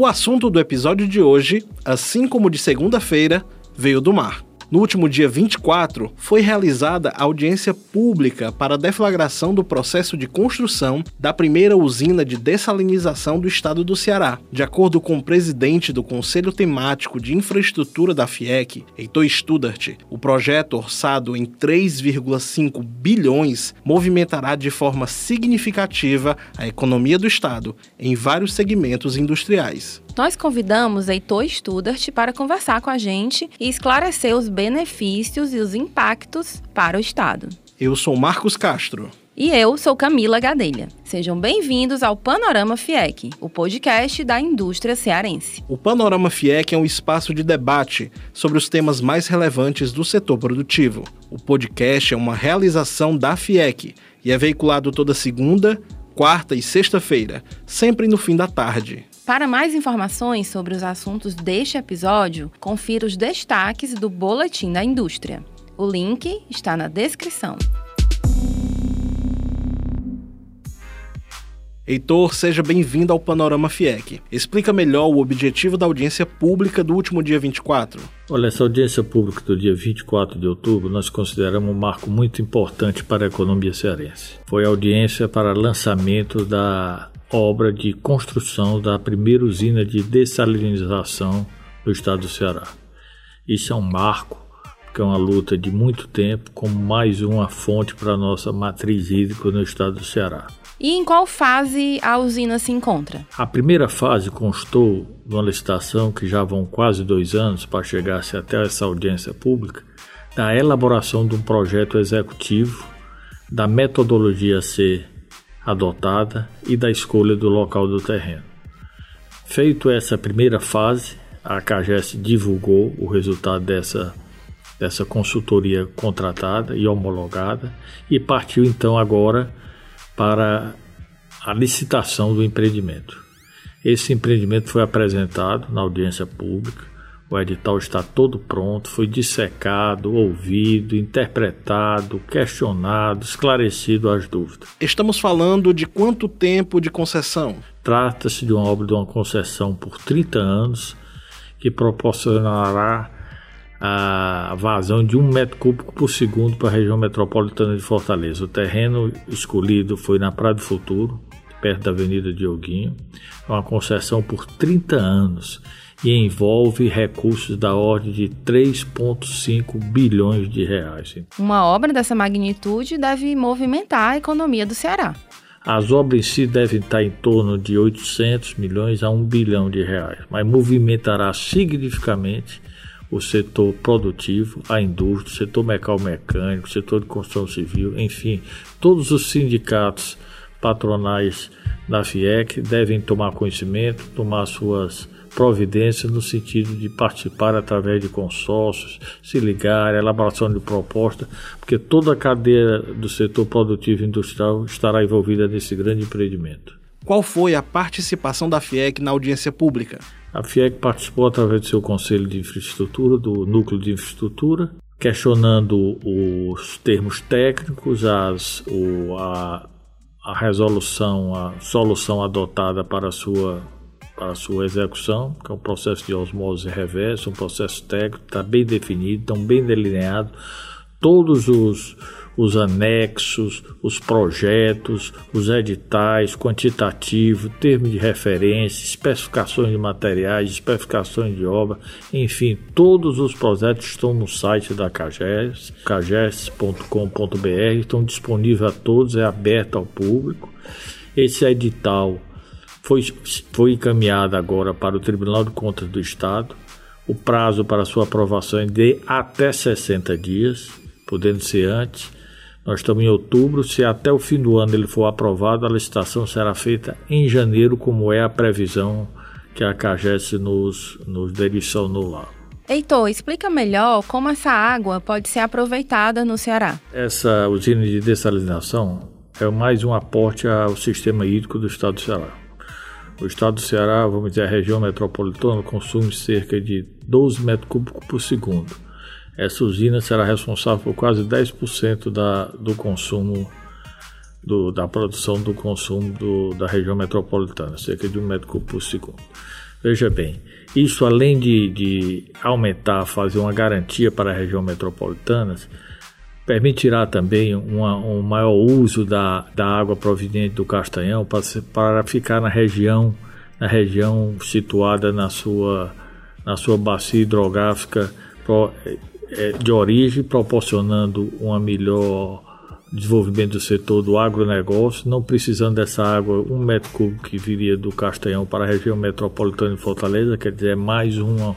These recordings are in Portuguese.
O assunto do episódio de hoje, assim como de segunda-feira, veio do mar. No último dia 24, foi realizada a audiência pública para a deflagração do processo de construção da primeira usina de dessalinização do estado do Ceará. De acordo com o presidente do Conselho Temático de Infraestrutura da FIEC, Heitor Studart, o projeto, orçado em 3,5 bilhões, movimentará de forma significativa a economia do estado em vários segmentos industriais nós convidamos Heitor Studart para conversar com a gente e esclarecer os benefícios e os impactos para o Estado. Eu sou Marcos Castro. E eu sou Camila Gadelha. Sejam bem-vindos ao Panorama FIEC, o podcast da indústria cearense. O Panorama FIEC é um espaço de debate sobre os temas mais relevantes do setor produtivo. O podcast é uma realização da FIEC e é veiculado toda segunda, quarta e sexta-feira, sempre no fim da tarde. Para mais informações sobre os assuntos deste episódio, confira os destaques do Boletim da Indústria. O link está na descrição. Heitor, seja bem-vindo ao Panorama FIEC. Explica melhor o objetivo da audiência pública do último dia 24. Olha, essa audiência pública do dia 24 de outubro nós consideramos um marco muito importante para a economia cearense. Foi a audiência para lançamento da obra de construção da primeira usina de dessalinização do estado do Ceará. Isso é um marco, que é uma luta de muito tempo, como mais uma fonte para a nossa matriz hídrica no estado do Ceará. E em qual fase a usina se encontra? A primeira fase constou de uma licitação que já vão quase dois anos para chegar-se até essa audiência pública, da elaboração de um projeto executivo, da metodologia a ser adotada e da escolha do local do terreno. Feito essa primeira fase, a CAGES divulgou o resultado dessa, dessa consultoria contratada e homologada e partiu então agora para a licitação do empreendimento. Esse empreendimento foi apresentado na audiência pública o edital está todo pronto, foi dissecado, ouvido, interpretado, questionado, esclarecido as dúvidas. Estamos falando de quanto tempo de concessão? Trata-se de uma obra de uma concessão por 30 anos que proporcionará a vazão de um metro cúbico por segundo para a região metropolitana de Fortaleza. O terreno escolhido foi na Praia do Futuro, perto da Avenida Dioguinho. É uma concessão por 30 anos e envolve recursos da ordem de 3,5 bilhões de reais. Uma obra dessa magnitude deve movimentar a economia do Ceará. As obras em si devem estar em torno de 800 milhões a 1 bilhão de reais, mas movimentará significativamente o setor produtivo, a indústria, o setor mecânico, o setor de construção civil, enfim, todos os sindicatos patronais da FIEC devem tomar conhecimento, tomar suas providências no sentido de participar através de consórcios, se ligar, elaboração de proposta, porque toda a cadeia do setor produtivo e industrial estará envolvida nesse grande empreendimento. Qual foi a participação da FIEC na audiência pública? A FIEC participou através do seu Conselho de Infraestrutura, do Núcleo de Infraestrutura, questionando os termos técnicos, as, o, a, a resolução, a solução adotada para a sua para a sua execução, que é um processo de osmose reversa, um processo técnico, está bem definido, estão bem delineado todos os, os anexos, os projetos, os editais, quantitativo, termo de referência, especificações de materiais, especificações de obra, enfim, todos os projetos estão no site da CAGES, cages.com.br, estão disponíveis a todos, é aberto ao público. Esse edital foi, foi encaminhada agora para o Tribunal de Contas do Estado. O prazo para sua aprovação é de até 60 dias, podendo ser antes. Nós estamos em outubro. Se até o fim do ano ele for aprovado, a licitação será feita em janeiro, como é a previsão que a CAGES nos, nos direcionou lá. Heitor, explica melhor como essa água pode ser aproveitada no Ceará. Essa usina de dessalinização é mais um aporte ao sistema hídrico do estado do Ceará. O estado do Ceará, vamos dizer, a região metropolitana, consome cerca de 12 metros cúbicos por segundo. Essa usina será responsável por quase 10% da, do consumo, do, da produção do consumo do, da região metropolitana, cerca de 1 metro cúbico por segundo. Veja bem, isso além de, de aumentar, fazer uma garantia para a região metropolitana, permitirá também uma, um maior uso da, da água proveniente do Castanhão para, para ficar na região, na região situada na sua, na sua bacia hidrográfica é, de origem, proporcionando uma melhor desenvolvimento do setor do agronegócio, não precisando dessa água, um metro cúbico que viria do Castanhão para a região metropolitana de Fortaleza, quer dizer, é mais uma,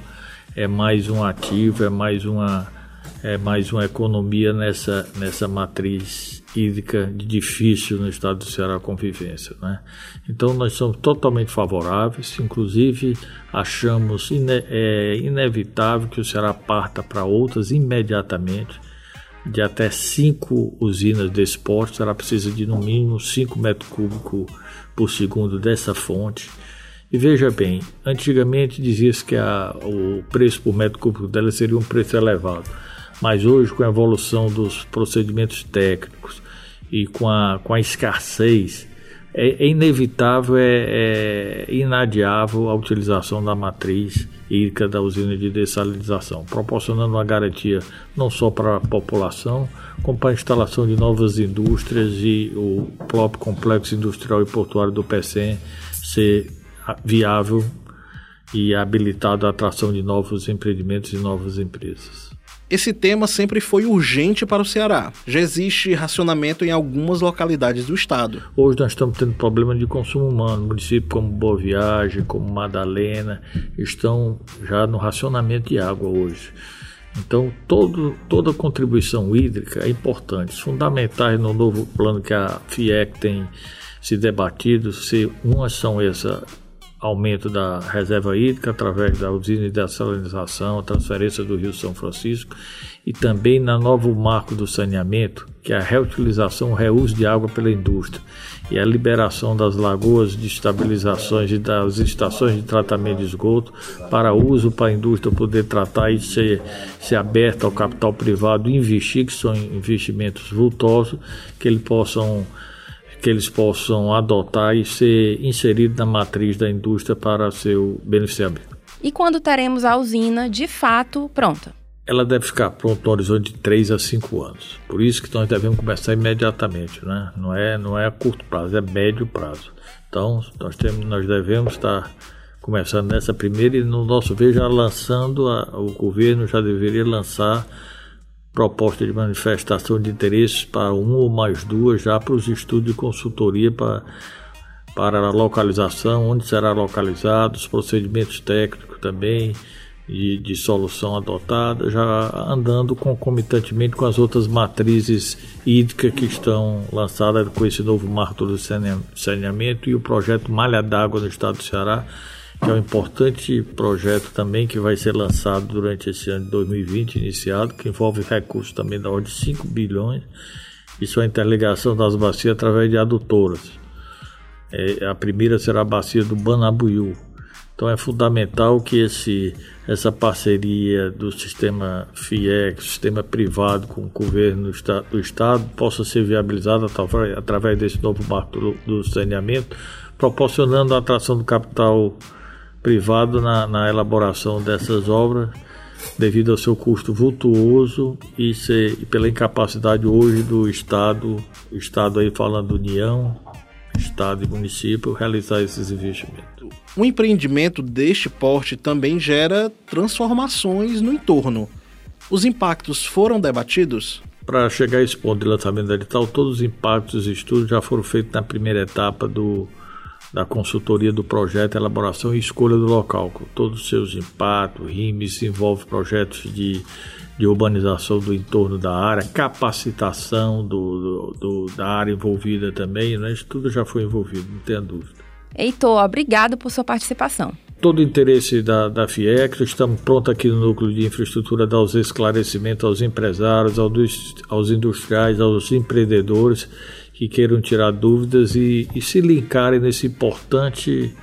é mais um ativo, é mais uma é mais uma economia nessa, nessa matriz hídrica difícil no estado do Ceará convivência. Né? Então nós somos totalmente favoráveis, inclusive achamos ine é, inevitável que o Ceará parta para outras imediatamente, de até cinco usinas de esporte, será precisa de no mínimo 5 metros cúbicos por segundo dessa fonte. E veja bem, antigamente dizia-se que a, o preço por metro cúbico dela seria um preço elevado. Mas hoje, com a evolução dos procedimentos técnicos e com a, com a escassez, é, é inevitável, é, é, inadiável a utilização da matriz hídrica da usina de dessalinização, proporcionando uma garantia não só para a população, como para a instalação de novas indústrias e o próprio complexo industrial e portuário do PECEM ser viável e habilitado à atração de novos empreendimentos e novas empresas. Esse tema sempre foi urgente para o Ceará. Já existe racionamento em algumas localidades do estado. Hoje nós estamos tendo problema de consumo humano. Municípios como Boa Viagem, como Madalena, estão já no racionamento de água hoje. Então, todo, toda contribuição hídrica é importante. Fundamentais no novo plano que a FIEC tem se debatido, se umas são essa aumento da reserva hídrica através da usina de dessalinização, a transferência do Rio São Francisco e também na novo marco do saneamento, que é a reutilização, o reuso de água pela indústria e a liberação das lagoas de estabilizações e das estações de tratamento de esgoto para uso para a indústria poder tratar e ser, ser aberta ao capital privado investir, que são investimentos vultosos, que eles possam que eles possam adotar e ser inserido na matriz da indústria para seu beneficiamento. E quando teremos a usina de fato pronta? Ela deve ficar pronta no horizonte de 3 a 5 anos. Por isso que nós devemos começar imediatamente, né? Não é, não é a curto prazo, é médio prazo. Então, nós, temos, nós devemos estar começando nessa primeira e no nosso ver já lançando, a, o governo já deveria lançar proposta de manifestação de interesses para uma ou mais duas, já para os estudos de consultoria para, para a localização, onde será localizado, os procedimentos técnicos também de, de solução adotada, já andando concomitantemente com as outras matrizes hídricas que estão lançadas com esse novo marco do saneamento e o projeto Malha d'Água no estado do Ceará, que é um importante projeto também que vai ser lançado durante esse ano de 2020, iniciado, que envolve recursos também da ordem de 5 bilhões, isso é a interligação das bacias através de adutoras. É, a primeira será a bacia do Banabuiú. Então é fundamental que esse, essa parceria do sistema FIEC, sistema privado com o governo do Estado, possa ser viabilizada através, através desse novo marco do, do saneamento, proporcionando a atração do capital privado na, na elaboração dessas obras devido ao seu custo vultuoso e, ser, e pela incapacidade hoje do Estado, Estado aí falando União, Estado e município, realizar esses investimentos. Um empreendimento deste porte também gera transformações no entorno. Os impactos foram debatidos? Para chegar a esse ponto de lançamento da edital, todos os impactos e estudos já foram feitos na primeira etapa do, da consultoria do projeto, elaboração e escolha do local, com todos os seus impactos, RIMES, envolve projetos de, de urbanização do entorno da área, capacitação do, do, do, da área envolvida também, né? isso tudo já foi envolvido, não tenha dúvida. Heitor, obrigado por sua participação. Todo o interesse da, da FIEC, estamos prontos aqui no Núcleo de Infraestrutura dar os esclarecimentos aos empresários, aos, aos industriais, aos empreendedores que queiram tirar dúvidas e, e se linkarem nesse importante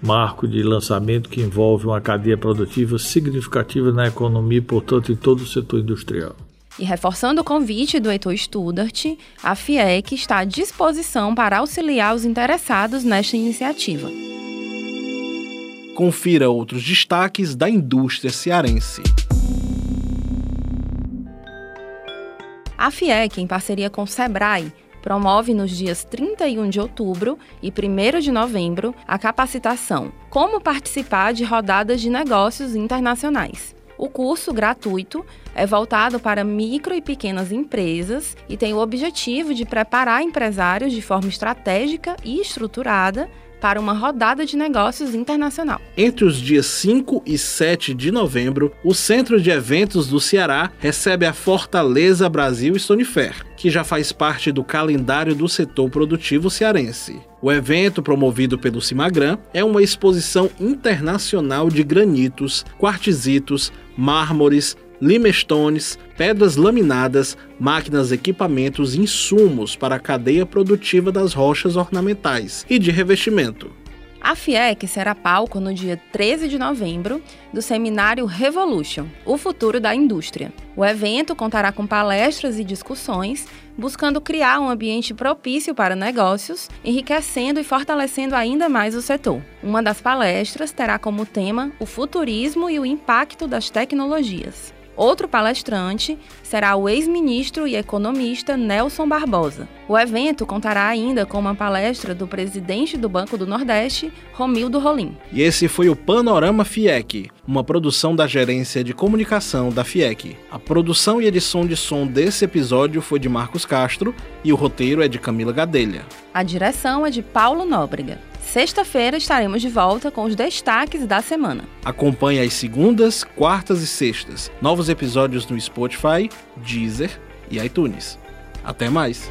marco de lançamento que envolve uma cadeia produtiva significativa na economia e, portanto, em todo o setor industrial. E reforçando o convite do Heitor Studart, a FIEC está à disposição para auxiliar os interessados nesta iniciativa. Confira outros destaques da indústria cearense. A FIEC, em parceria com o SEBRAE, promove nos dias 31 de outubro e 1 de novembro a capacitação Como participar de rodadas de negócios internacionais. O curso gratuito é voltado para micro e pequenas empresas e tem o objetivo de preparar empresários de forma estratégica e estruturada para uma rodada de negócios internacional. Entre os dias 5 e 7 de novembro, o Centro de Eventos do Ceará recebe a Fortaleza Brasil Stone Fair, que já faz parte do calendário do setor produtivo cearense. O evento, promovido pelo Cimagran, é uma exposição internacional de granitos, quartzitos, mármores, limestones, pedras laminadas, máquinas, equipamentos e insumos para a cadeia produtiva das rochas ornamentais e de revestimento. A FIEC será palco no dia 13 de novembro do seminário Revolution, o futuro da indústria. O evento contará com palestras e discussões, buscando criar um ambiente propício para negócios, enriquecendo e fortalecendo ainda mais o setor. Uma das palestras terá como tema o futurismo e o impacto das tecnologias. Outro palestrante será o ex-ministro e economista Nelson Barbosa. O evento contará ainda com uma palestra do presidente do Banco do Nordeste, Romildo Rolim. E esse foi o Panorama FIEC, uma produção da Gerência de Comunicação da FIEC. A produção e edição de som desse episódio foi de Marcos Castro e o roteiro é de Camila Gadelha. A direção é de Paulo Nóbrega. Sexta-feira estaremos de volta com os destaques da semana. Acompanhe as segundas, quartas e sextas. Novos episódios no Spotify, Deezer e iTunes. Até mais!